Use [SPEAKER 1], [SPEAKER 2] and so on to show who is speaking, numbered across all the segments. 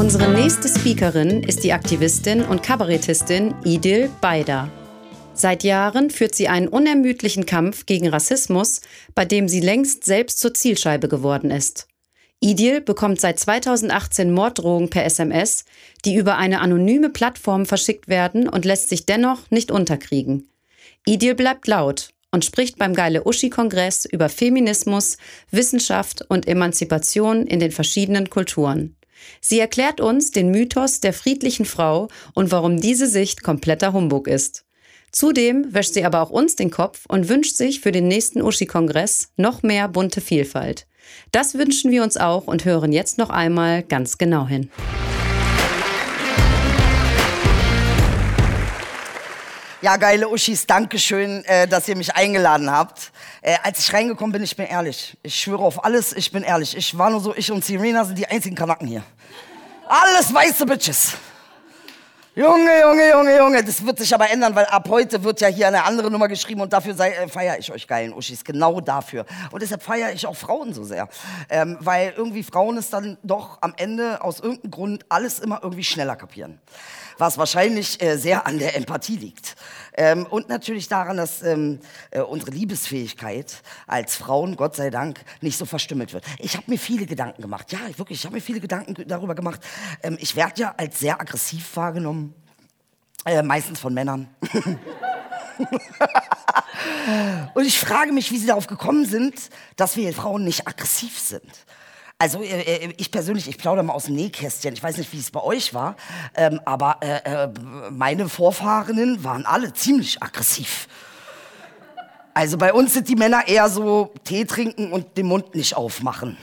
[SPEAKER 1] Unsere nächste Speakerin ist die Aktivistin und Kabarettistin Idil Beider. Seit Jahren führt sie einen unermüdlichen Kampf gegen Rassismus, bei dem sie längst selbst zur Zielscheibe geworden ist. Idil bekommt seit 2018 Morddrohungen per SMS, die über eine anonyme Plattform verschickt werden und lässt sich dennoch nicht unterkriegen. Idil bleibt laut und spricht beim Geile Uschi-Kongress über Feminismus, Wissenschaft und Emanzipation in den verschiedenen Kulturen. Sie erklärt uns den Mythos der friedlichen Frau und warum diese Sicht kompletter Humbug ist. Zudem wäscht sie aber auch uns den Kopf und wünscht sich für den nächsten Uschi-Kongress noch mehr bunte Vielfalt. Das wünschen wir uns auch und hören jetzt noch einmal ganz genau hin.
[SPEAKER 2] Ja, geile Uschis, Dankeschön, äh, dass ihr mich eingeladen habt. Äh, als ich reingekommen bin, ich bin ehrlich. Ich schwöre auf alles, ich bin ehrlich. Ich war nur so, ich und Serena sind die einzigen Kanaken hier. Alles weiße Bitches. Junge, Junge, Junge, Junge, das wird sich aber ändern, weil ab heute wird ja hier eine andere Nummer geschrieben und dafür äh, feiere ich euch geilen Uschis, genau dafür. Und deshalb feiere ich auch Frauen so sehr, ähm, weil irgendwie Frauen es dann doch am Ende aus irgendeinem Grund alles immer irgendwie schneller kapieren was wahrscheinlich äh, sehr an der Empathie liegt. Ähm, und natürlich daran, dass ähm, äh, unsere Liebesfähigkeit als Frauen, Gott sei Dank, nicht so verstümmelt wird. Ich habe mir viele Gedanken gemacht. Ja, wirklich, ich habe mir viele Gedanken darüber gemacht. Ähm, ich werde ja als sehr aggressiv wahrgenommen, äh, meistens von Männern. und ich frage mich, wie sie darauf gekommen sind, dass wir Frauen nicht aggressiv sind. Also äh, äh, ich persönlich, ich plaudere mal aus dem Nähkästchen. Ich weiß nicht, wie es bei euch war, ähm, aber äh, äh, meine Vorfahrenen waren alle ziemlich aggressiv. Also bei uns sind die Männer eher so Tee trinken und den Mund nicht aufmachen.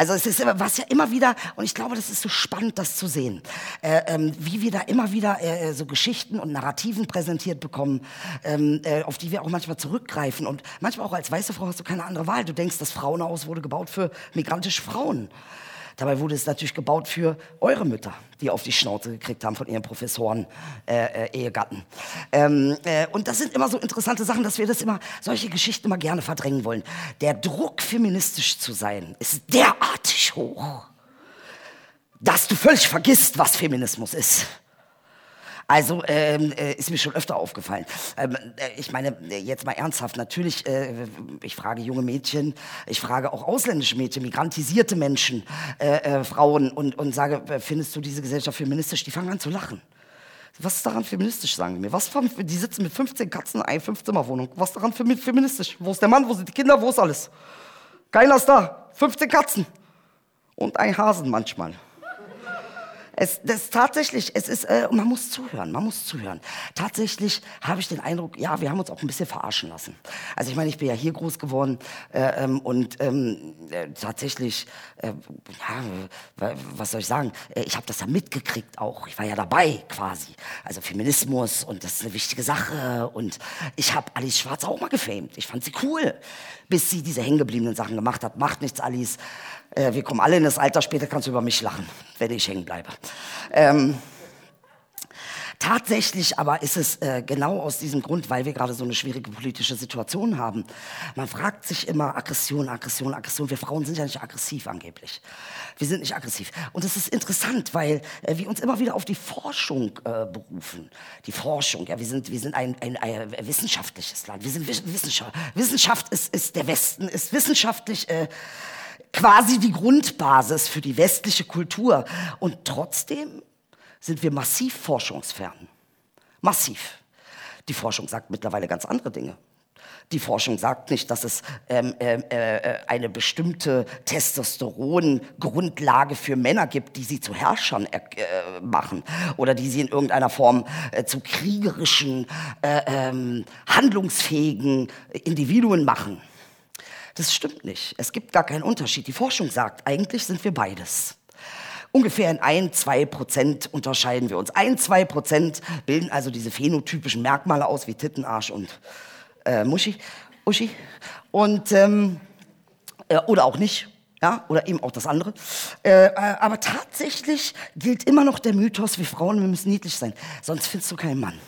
[SPEAKER 2] Also es ist was ja immer wieder, und ich glaube, das ist so spannend, das zu sehen, äh, ähm, wie wir da immer wieder äh, äh, so Geschichten und Narrativen präsentiert bekommen, ähm, äh, auf die wir auch manchmal zurückgreifen. Und manchmal auch als weiße Frau hast du keine andere Wahl. Du denkst, das Frauenhaus wurde gebaut für migrantische Frauen. Dabei wurde es natürlich gebaut für eure Mütter, die auf die Schnauze gekriegt haben von ihren Professoren, äh, äh, Ehegatten. Ähm, äh, und das sind immer so interessante Sachen, dass wir das immer, solche Geschichten immer gerne verdrängen wollen. Der Druck, feministisch zu sein, ist derartig hoch, dass du völlig vergisst, was Feminismus ist. Also ähm, äh, ist mir schon öfter aufgefallen. Ähm, äh, ich meine, jetzt mal ernsthaft, natürlich, äh, ich frage junge Mädchen, ich frage auch ausländische Mädchen, migrantisierte Menschen, äh, äh, Frauen und, und sage, äh, findest du diese Gesellschaft feministisch? Die fangen an zu lachen. Was ist daran feministisch, sagen die mir? Was, die sitzen mit 15 Katzen in einer Fünfzimmerwohnung. Was ist daran feministisch? Wo ist der Mann? Wo sind die Kinder? Wo ist alles? Keiner ist da. 15 Katzen. Und ein Hasen manchmal. Es, das tatsächlich, es ist, äh, man muss zuhören, man muss zuhören. Tatsächlich habe ich den Eindruck, ja, wir haben uns auch ein bisschen verarschen lassen. Also ich meine, ich bin ja hier groß geworden äh, ähm, und ähm, äh, tatsächlich, äh, ja, was soll ich sagen? Äh, ich habe das ja mitgekriegt auch. Ich war ja dabei quasi. Also Feminismus und das ist eine wichtige Sache und ich habe Alice Schwarz auch mal gefamed. Ich fand sie cool, bis sie diese hängengebliebenen Sachen gemacht hat. Macht nichts, Alice. Äh, wir kommen alle in das Alter, später kannst du über mich lachen, wenn ich hängen bleibe. Ähm, Tatsächlich aber ist es äh, genau aus diesem Grund, weil wir gerade so eine schwierige politische Situation haben. Man fragt sich immer Aggression, Aggression, Aggression. Wir Frauen sind ja nicht aggressiv angeblich. Wir sind nicht aggressiv. Und es ist interessant, weil äh, wir uns immer wieder auf die Forschung äh, berufen. Die Forschung, ja, wir sind, wir sind ein, ein, ein wissenschaftliches Land. Wir sind Wissenschaft. Wissenschaft ist, ist der Westen, ist wissenschaftlich äh, quasi die Grundbasis für die westliche Kultur. Und trotzdem sind wir massiv forschungsfern. Massiv. Die Forschung sagt mittlerweile ganz andere Dinge. Die Forschung sagt nicht, dass es ähm, äh, äh, eine bestimmte Testosteron-Grundlage für Männer gibt, die sie zu Herrschern äh, machen oder die sie in irgendeiner Form äh, zu kriegerischen, äh, ähm, handlungsfähigen Individuen machen. Das stimmt nicht. Es gibt gar keinen Unterschied. Die Forschung sagt, eigentlich sind wir beides. Ungefähr in ein, zwei Prozent unterscheiden wir uns. Ein, zwei Prozent bilden also diese phänotypischen Merkmale aus wie Titten, Arsch und äh, Muschi, Uschi. Und, ähm, äh, oder auch nicht. Ja, oder eben auch das andere. Äh, äh, aber tatsächlich gilt immer noch der Mythos, wir Frauen, wir müssen niedlich sein. Sonst findest du keinen Mann.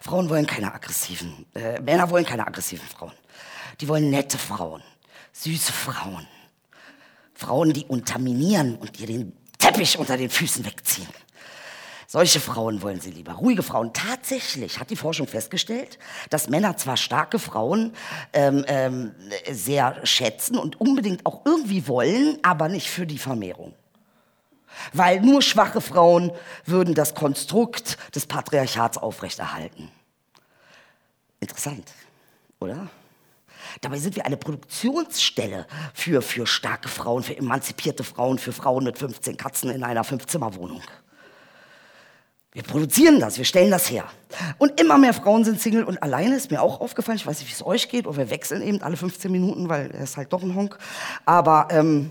[SPEAKER 2] Frauen wollen keine aggressiven, äh, Männer wollen keine aggressiven Frauen. Die wollen nette Frauen, süße Frauen. Frauen, die unterminieren und dir den Teppich unter den Füßen wegziehen. Solche Frauen wollen sie lieber. Ruhige Frauen. Tatsächlich hat die Forschung festgestellt, dass Männer zwar starke Frauen ähm, ähm, sehr schätzen und unbedingt auch irgendwie wollen, aber nicht für die Vermehrung. Weil nur schwache Frauen würden das Konstrukt des Patriarchats aufrechterhalten. Interessant, oder? Dabei sind wir eine Produktionsstelle für, für starke Frauen, für emanzipierte Frauen, für Frauen mit 15 Katzen in einer Fünfzimmerwohnung. Wir produzieren das, wir stellen das her. Und immer mehr Frauen sind Single und alleine, ist mir auch aufgefallen. Ich weiß nicht, wie es euch geht, oder wir wechseln eben alle 15 Minuten, weil er ist halt doch ein Honk. Aber ähm,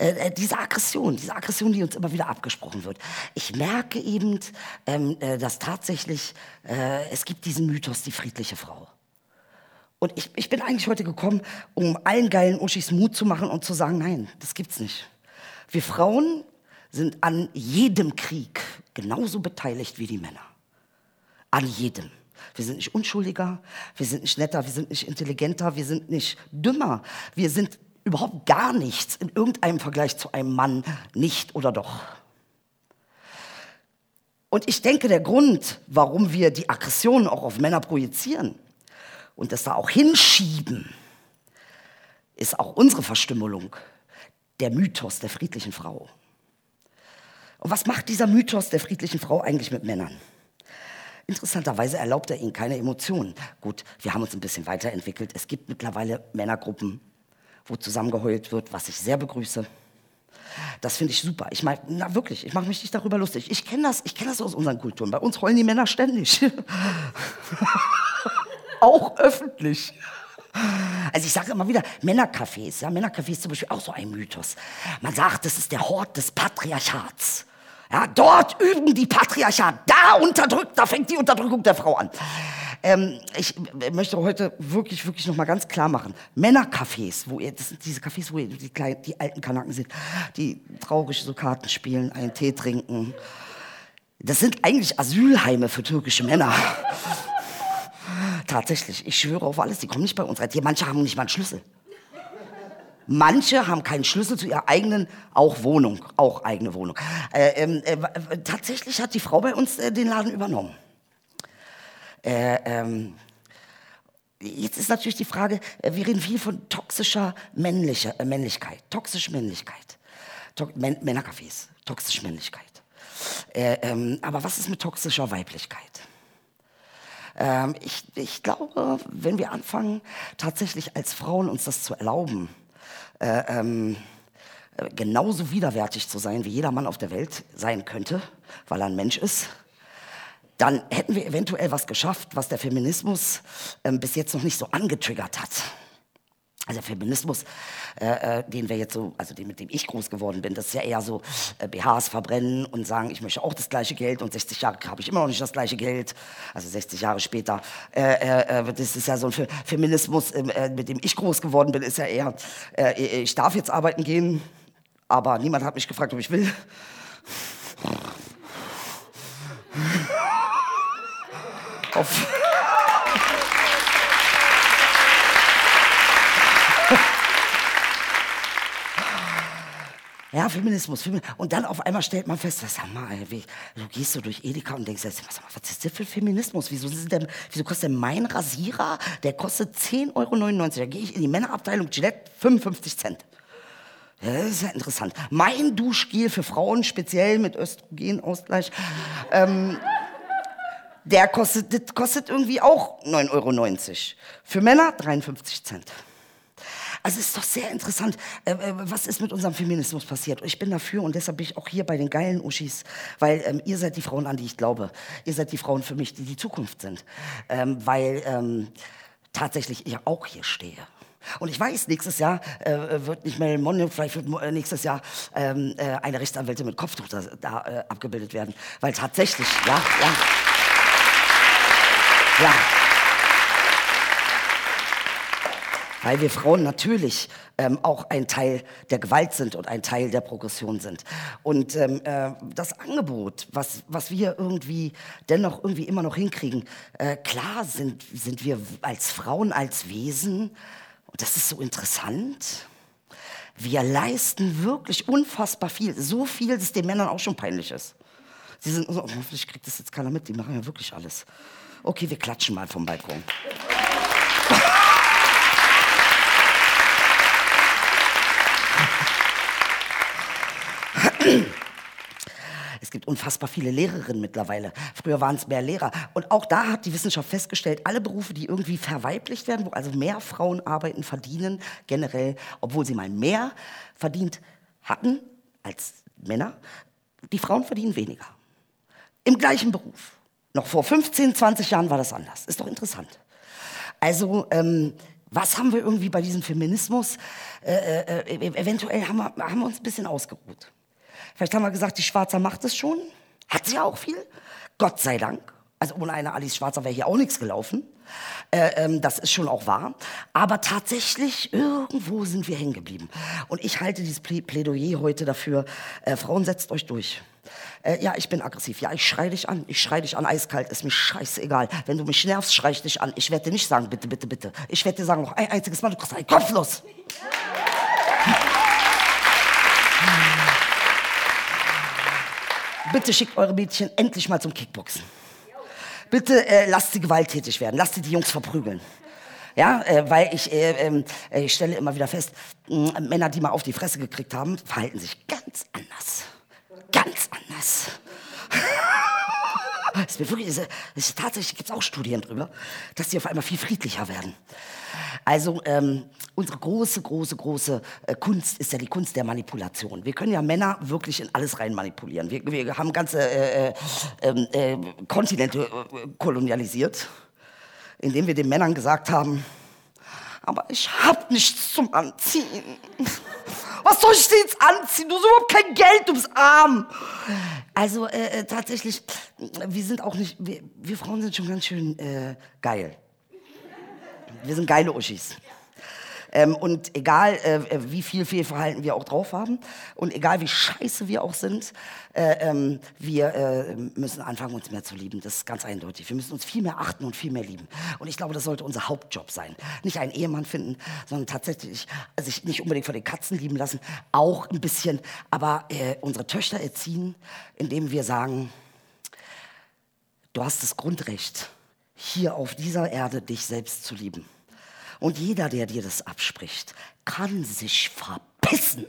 [SPEAKER 2] äh, äh, diese Aggression, diese Aggression, die uns immer wieder abgesprochen wird. Ich merke eben, ähm, äh, dass tatsächlich äh, es gibt diesen Mythos, die friedliche Frau. Und ich, ich bin eigentlich heute gekommen, um allen geilen Uschis Mut zu machen und zu sagen, nein, das gibt's nicht. Wir Frauen sind an jedem Krieg genauso beteiligt wie die Männer. An jedem. Wir sind nicht unschuldiger, wir sind nicht netter, wir sind nicht intelligenter, wir sind nicht dümmer. Wir sind überhaupt gar nichts in irgendeinem Vergleich zu einem Mann, nicht oder doch. Und ich denke, der Grund, warum wir die Aggressionen auch auf Männer projizieren und das da auch hinschieben, ist auch unsere Verstümmelung, der Mythos der friedlichen Frau. Und was macht dieser Mythos der friedlichen Frau eigentlich mit Männern? Interessanterweise erlaubt er ihnen keine Emotionen. Gut, wir haben uns ein bisschen weiterentwickelt. Es gibt mittlerweile Männergruppen, wo zusammengeheult wird, was ich sehr begrüße. Das finde ich super. Ich meine, na wirklich, ich mache mich nicht darüber lustig. Ich kenne das, ich das aus unseren Kulturen. Bei uns heulen die Männer ständig. auch öffentlich. Also ich sage immer wieder, Männercafés, ja, Männercafés ist zum Beispiel auch so ein Mythos. Man sagt, das ist der Hort des Patriarchats. Ja, dort üben die Patriarchat, da unterdrückt, da fängt die Unterdrückung der Frau an. Ähm, ich möchte heute wirklich, wirklich noch mal ganz klar machen. Männercafés, wo ihr, das sind diese Cafés, wo ihr, die, kleinen, die alten Kanaken sind, die traurig so Karten spielen, einen Tee trinken. Das sind eigentlich Asylheime für türkische Männer. Tatsächlich, ich schwöre auf alles, die kommen nicht bei uns rein. Manche haben nicht mal einen Schlüssel. Manche haben keinen Schlüssel zu ihrer eigenen, auch Wohnung, auch eigene Wohnung. Äh, ähm, äh, tatsächlich hat die Frau bei uns äh, den Laden übernommen. Äh, ähm, jetzt ist natürlich die Frage, äh, wir reden viel von toxischer Männlicher, äh, Männlichkeit, toxische Männlichkeit, to Männercafés, toxische Männlichkeit. Ähm, aber was ist mit toxischer Weiblichkeit? Ähm, ich, ich glaube, wenn wir anfangen, tatsächlich als Frauen uns das zu erlauben, äh, ähm, genauso widerwärtig zu sein, wie jeder Mann auf der Welt sein könnte, weil er ein Mensch ist, dann hätten wir eventuell was geschafft, was der Feminismus äh, bis jetzt noch nicht so angetriggert hat. Also Feminismus, äh, äh, den wir jetzt so, also den, mit dem ich groß geworden bin, das ist ja eher so äh, BHs verbrennen und sagen, ich möchte auch das gleiche Geld und 60 Jahre habe ich immer noch nicht das gleiche Geld, also 60 Jahre später. Äh, äh, äh das ist ja so ein Feminismus, ähm, mit dem ich groß geworden bin, ist ja eher, ich darf jetzt arbeiten gehen, aber niemand hat mich gefragt, ob ich will. Auf Ja, Feminismus, Feminismus. Und dann auf einmal stellt man fest, was sag mal, wie, du gehst so durch Edeka und denkst, was, was ist das für Feminismus? Wieso, denn, wieso kostet denn mein Rasierer, der kostet 10,99 Euro. Da gehe ich in die Männerabteilung, Gillette, 55 Cent. Ja, das ist ja interessant. Mein Duschgel für Frauen, speziell mit Östrogenausgleich, ähm, der kostet, das kostet irgendwie auch 9,90 Euro. Für Männer 53 Cent. Also es ist doch sehr interessant, äh, äh, was ist mit unserem Feminismus passiert. Ich bin dafür und deshalb bin ich auch hier bei den geilen Uschis, weil ähm, ihr seid die Frauen, an die ich glaube. Ihr seid die Frauen für mich, die die Zukunft sind. Ähm, weil ähm, tatsächlich ich auch hier stehe Und ich weiß, nächstes Jahr äh, wird nicht Marilyn Monroe, vielleicht wird äh, nächstes Jahr ähm, äh, eine Rechtsanwältin mit Kopftuch da, da äh, abgebildet werden. Weil tatsächlich, ja, ja. Ja. Weil wir Frauen natürlich ähm, auch ein Teil der Gewalt sind und ein Teil der Progression sind. Und ähm, äh, das Angebot, was, was wir irgendwie dennoch irgendwie immer noch hinkriegen, äh, klar sind, sind wir als Frauen, als Wesen, und das ist so interessant, wir leisten wirklich unfassbar viel. So viel, dass es den Männern auch schon peinlich ist. Sie sind so, hoffentlich kriegt das jetzt keiner mit, die machen ja wirklich alles. Okay, wir klatschen mal vom Balkon. Unfassbar viele Lehrerinnen mittlerweile. Früher waren es mehr Lehrer. Und auch da hat die Wissenschaft festgestellt, alle Berufe, die irgendwie verweiblicht werden, wo also mehr Frauen arbeiten, verdienen generell, obwohl sie mal mehr verdient hatten als Männer, die Frauen verdienen weniger. Im gleichen Beruf. Noch vor 15, 20 Jahren war das anders. Ist doch interessant. Also, ähm, was haben wir irgendwie bei diesem Feminismus? Äh, äh, äh eventuell haben wir, haben wir uns ein bisschen ausgeruht. Vielleicht haben wir gesagt, die Schwarzer macht es schon. Hat sie ja auch viel. Gott sei Dank. Also ohne eine Alice Schwarzer wäre hier auch nichts gelaufen. Äh, ähm, das ist schon auch wahr. Aber tatsächlich, irgendwo sind wir hängen geblieben. Und ich halte dieses Plädoyer heute dafür, äh, Frauen, setzt euch durch. Äh, ja, ich bin aggressiv. Ja, ich schrei dich an. Ich schrei dich an, eiskalt. Ist mir scheißegal. Wenn du mich nervst, schrei ich dich an. Ich werde dir nicht sagen, bitte, bitte, bitte. Ich werde dir sagen, noch ein einziges Mal, du kriegst einen Kopflos. Bitte schickt eure Mädchen endlich mal zum Kickboxen. Bitte äh, lasst sie gewalttätig werden. Lasst sie die Jungs verprügeln. Ja, äh, weil ich, äh, ähm, äh, ich stelle immer wieder fest, Männer, die mal auf die Fresse gekriegt haben, verhalten sich ganz anders. Ganz anders. Es wird wirklich, es ist, tatsächlich gibt es auch Studien drüber, dass die auf einmal viel friedlicher werden. Also ähm, unsere große, große, große äh, Kunst ist ja die Kunst der Manipulation. Wir können ja Männer wirklich in alles rein manipulieren. Wir, wir haben ganze äh, äh, ähm, äh Kontinente äh, kolonialisiert, indem wir den Männern gesagt haben, aber ich hab nichts zum Anziehen. Was soll ich denn jetzt anziehen? Du hast überhaupt kein Geld, du bist arm. Also äh, äh, tatsächlich, wir sind auch nicht, wir, wir Frauen sind schon ganz schön äh, geil. Wir sind geile Uschis. Ähm, und egal, äh, wie viel Fehlverhalten wir auch drauf haben und egal, wie scheiße wir auch sind, äh, ähm, wir äh, müssen anfangen, uns mehr zu lieben. Das ist ganz eindeutig. Wir müssen uns viel mehr achten und viel mehr lieben. Und ich glaube, das sollte unser Hauptjob sein. Nicht einen Ehemann finden, sondern tatsächlich sich nicht unbedingt vor den Katzen lieben lassen, auch ein bisschen, aber äh, unsere Töchter erziehen, indem wir sagen, du hast das Grundrecht, hier auf dieser Erde dich selbst zu lieben. Und jeder, der dir das abspricht, kann sich verpissen.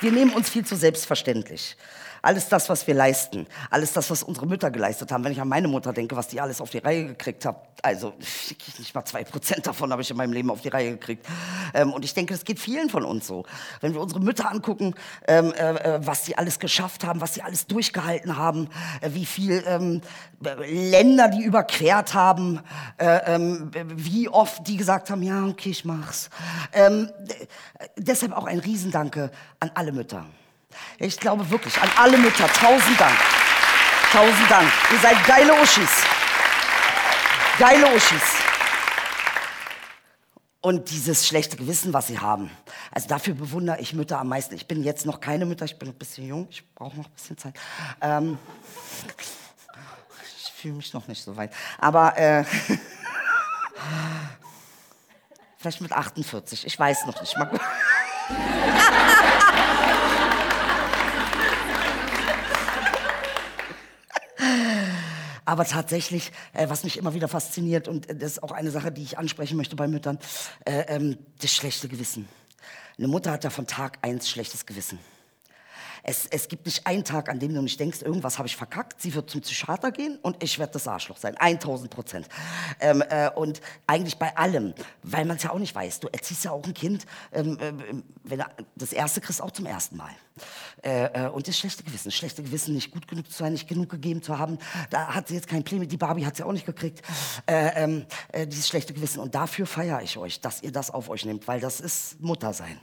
[SPEAKER 2] Wir nehmen uns viel zu selbstverständlich. Alles das, was wir leisten, alles das, was unsere Mütter geleistet haben. Wenn ich an meine Mutter denke, was die alles auf die Reihe gekriegt hat, also nicht mal zwei Prozent davon habe ich in meinem Leben auf die Reihe gekriegt. Ähm, und ich denke, das geht vielen von uns so. Wenn wir unsere Mütter angucken, ähm, äh, äh was sie alles geschafft haben, was sie alles durchgehalten haben, äh, wie viel ähm, Länder die überquert haben, äh, ähm, wie oft die gesagt haben, ja, okay, ich mach's. Ähm, deshalb auch ein Riesendanke an alle Mütter. Ich glaube wirklich an alle Mütter. Tausend Dank. Tausend Dank. Ihr seid geile Uschis. Geile Uschis. Und dieses schlechte Gewissen, was sie haben. Also dafür bewundere ich Mütter am meisten. Ich bin jetzt noch keine Mütter, ich bin ein bisschen jung, ich brauche noch ein bisschen Zeit. Ähm, ich fühle mich noch nicht so weit. Aber äh, vielleicht mit 48, ich weiß noch nicht. Mal Aber tatsächlich, äh, was mich immer wieder fasziniert, und das ist auch eine Sache, die ich ansprechen möchte bei Müttern, äh, ähm, das schlechte Gewissen. Eine Mutter hat ja von Tag eins schlechtes Gewissen. Es, es gibt nicht einen Tag, an dem du nicht denkst, irgendwas habe ich verkackt. Sie wird zum Psychiater gehen und ich werde das Arschloch sein. 1000 Prozent. Ähm, äh, und eigentlich bei allem, weil man es ja auch nicht weiß. Du erziehst ja auch ein Kind, ähm, äh, wenn das erste kriegst auch zum ersten Mal. Äh, äh, und das schlechte Gewissen. Schlechte Gewissen, nicht gut genug zu sein, nicht genug gegeben zu haben. Da hat sie jetzt kein Problem. Die Barbie hat sie auch nicht gekriegt. Äh, ähm, äh, dieses schlechte Gewissen. Und dafür feiere ich euch, dass ihr das auf euch nehmt, weil das ist Muttersein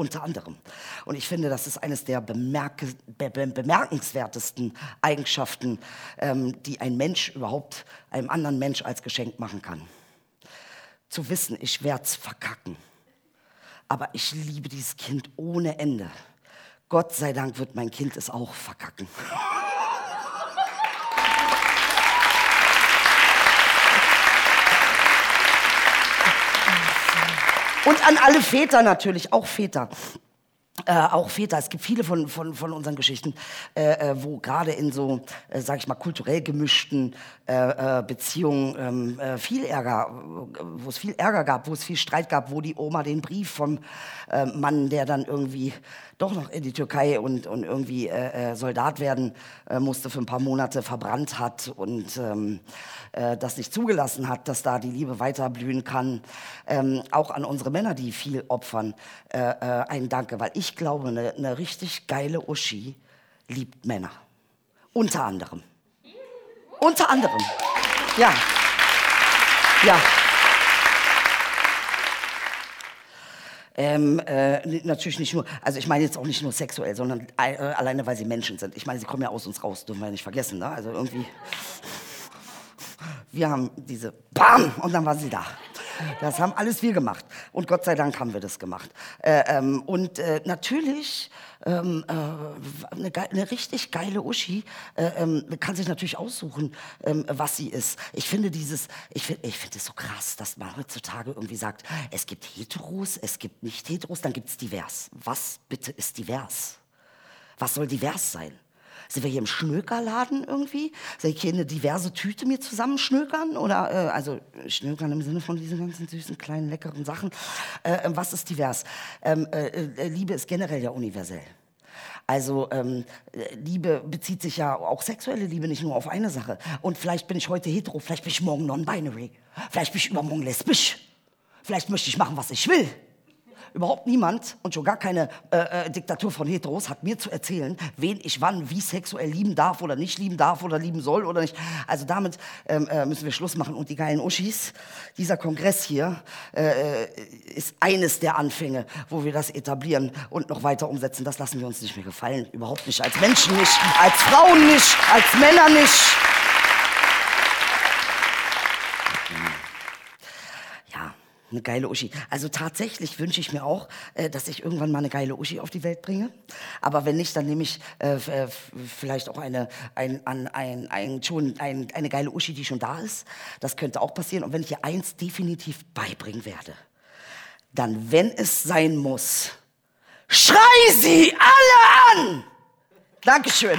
[SPEAKER 2] unter anderem. Und ich finde, das ist eines der bemerke, be, be, bemerkenswertesten Eigenschaften, ähm, die ein Mensch überhaupt einem anderen Mensch als Geschenk machen kann. Zu wissen, ich werde es verkacken. Aber ich liebe dieses Kind ohne Ende. Gott sei Dank wird mein Kind es auch verkacken. Und an alle Väter natürlich, auch Väter. Äh, auch Väter, es gibt viele von, von, von unseren Geschichten, äh, äh wo gerade in so, äh, sag ich mal, kulturell gemischten äh, äh Beziehungen ähm, äh, viel Ärger, wo es viel Ärger gab, wo es viel Streit gab, wo die Oma den Brief vom Mann, der dann irgendwie doch noch in die Türkei und, und irgendwie Soldat werden musste, für ein paar Monate verbrannt hat und ähm, äh, das nicht zugelassen hat, dass da die Liebe weiterblühen kann. Ähm, auch an unsere Männer, die viel opfern, ein Danke, weil ich glaube, eine, eine richtig geile Uschi liebt Männer. Unter anderem. Unter anderem. Ja. Ja. Ähm, äh, natürlich nicht nur, also ich meine jetzt auch nicht nur sexuell, sondern äh, alleine, weil sie Menschen sind. Ich meine, sie kommen ja aus uns raus, dürfen wir nicht vergessen. Ne? Also irgendwie, wir haben diese BAM und dann war sie da. Das haben alles wir gemacht. Und Gott sei Dank haben wir das gemacht. Äh, ähm, und äh, natürlich ähm, äh, eine, eine, richtig geile Uschi äh, ähm, kann sich natürlich aussuchen, ähm, was sie ist. Ich finde dieses, ich finde ich finde es so krass, dass man heutzutage irgendwie sagt, es gibt Heteros, es gibt nicht Heteros, dann gibt es divers. Was bitte ist divers? Was soll divers sein? Sind wir hier im Schnökerladen irgendwie? Soll ich hier eine diverse Tüte mir zusammenschnökern? Oder, äh, also Schnökern im Sinne von diesen ganzen süßen, kleinen, leckeren Sachen. Äh, ähm, was ist divers? Ähm, äh, äh, Liebe ist generell ja universell. Also ähm, Liebe bezieht sich ja auch sexuelle Liebe nicht nur auf eine Sache. Und vielleicht bin ich heute hetero, vielleicht bin ich morgen non-binary, vielleicht bin ich übermorgen lesbisch, vielleicht möchte ich machen, was ich will überhaupt niemand und schon gar keine äh, äh, Diktatur von Heteros hat mir zu erzählen, wen ich wann wie sexuell lieben darf oder nicht lieben darf oder lieben soll oder nicht. Also damit ähm, äh, müssen wir Schluss machen. Und die geilen Uschis, dieser Kongress hier äh, äh, ist eines der Anfänge, wo wir das etablieren und noch weiter umsetzen. Das lassen wir uns nicht mehr gefallen. Überhaupt nicht. Als Menschen nicht, als Frauen nicht, als Männer nicht. Eine geile Uschi. Also tatsächlich wünsche ich mir auch, äh, dass ich irgendwann mal eine geile Uschi auf die Welt bringe. Aber wenn nicht, dann nehme ich äh, äh vielleicht auch eine, ein, ein, ein, ein, schon ein, eine geile Uschi, die schon da ist. Das könnte auch passieren. Und wenn ich ihr eins definitiv beibringen werde, dann, wenn es sein muss, schrei sie alle an! Dankeschön.